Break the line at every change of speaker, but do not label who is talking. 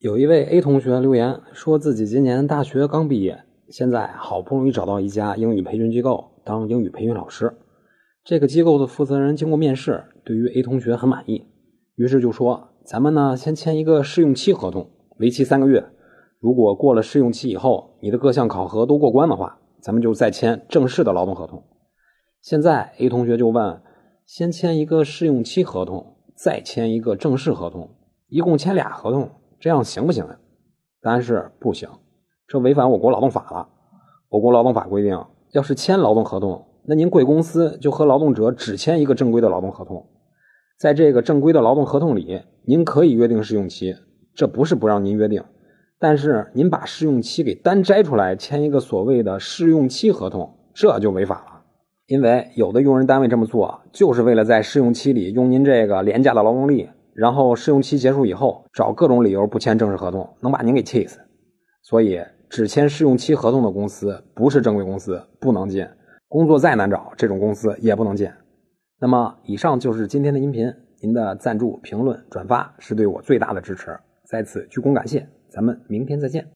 有一位 A 同学留言说自己今年大学刚毕业，现在好不容易找到一家英语培训机构当英语培训老师。这个机构的负责人经过面试，对于 A 同学很满意，于是就说：“咱们呢先签一个试用期合同，为期三个月。如果过了试用期以后，你的各项考核都过关的话，咱们就再签正式的劳动合同。”现在 A 同学就问：“先签一个试用期合同，再签一个正式合同，一共签俩合同？”这样行不行呀？答案是不行，这违反我国劳动法了。我国劳动法规定，要是签劳动合同，那您贵公司就和劳动者只签一个正规的劳动合同。在这个正规的劳动合同里，您可以约定试用期，这不是不让您约定。但是您把试用期给单摘出来，签一个所谓的试用期合同，这就违法了。因为有的用人单位这么做，就是为了在试用期里用您这个廉价的劳动力。然后试用期结束以后，找各种理由不签正式合同，能把您给气死。所以，只签试用期合同的公司不是正规公司，不能进。工作再难找，这种公司也不能进。那么，以上就是今天的音频。您的赞助、评论、转发是对我最大的支持，在此鞠躬感谢。咱们明天再见。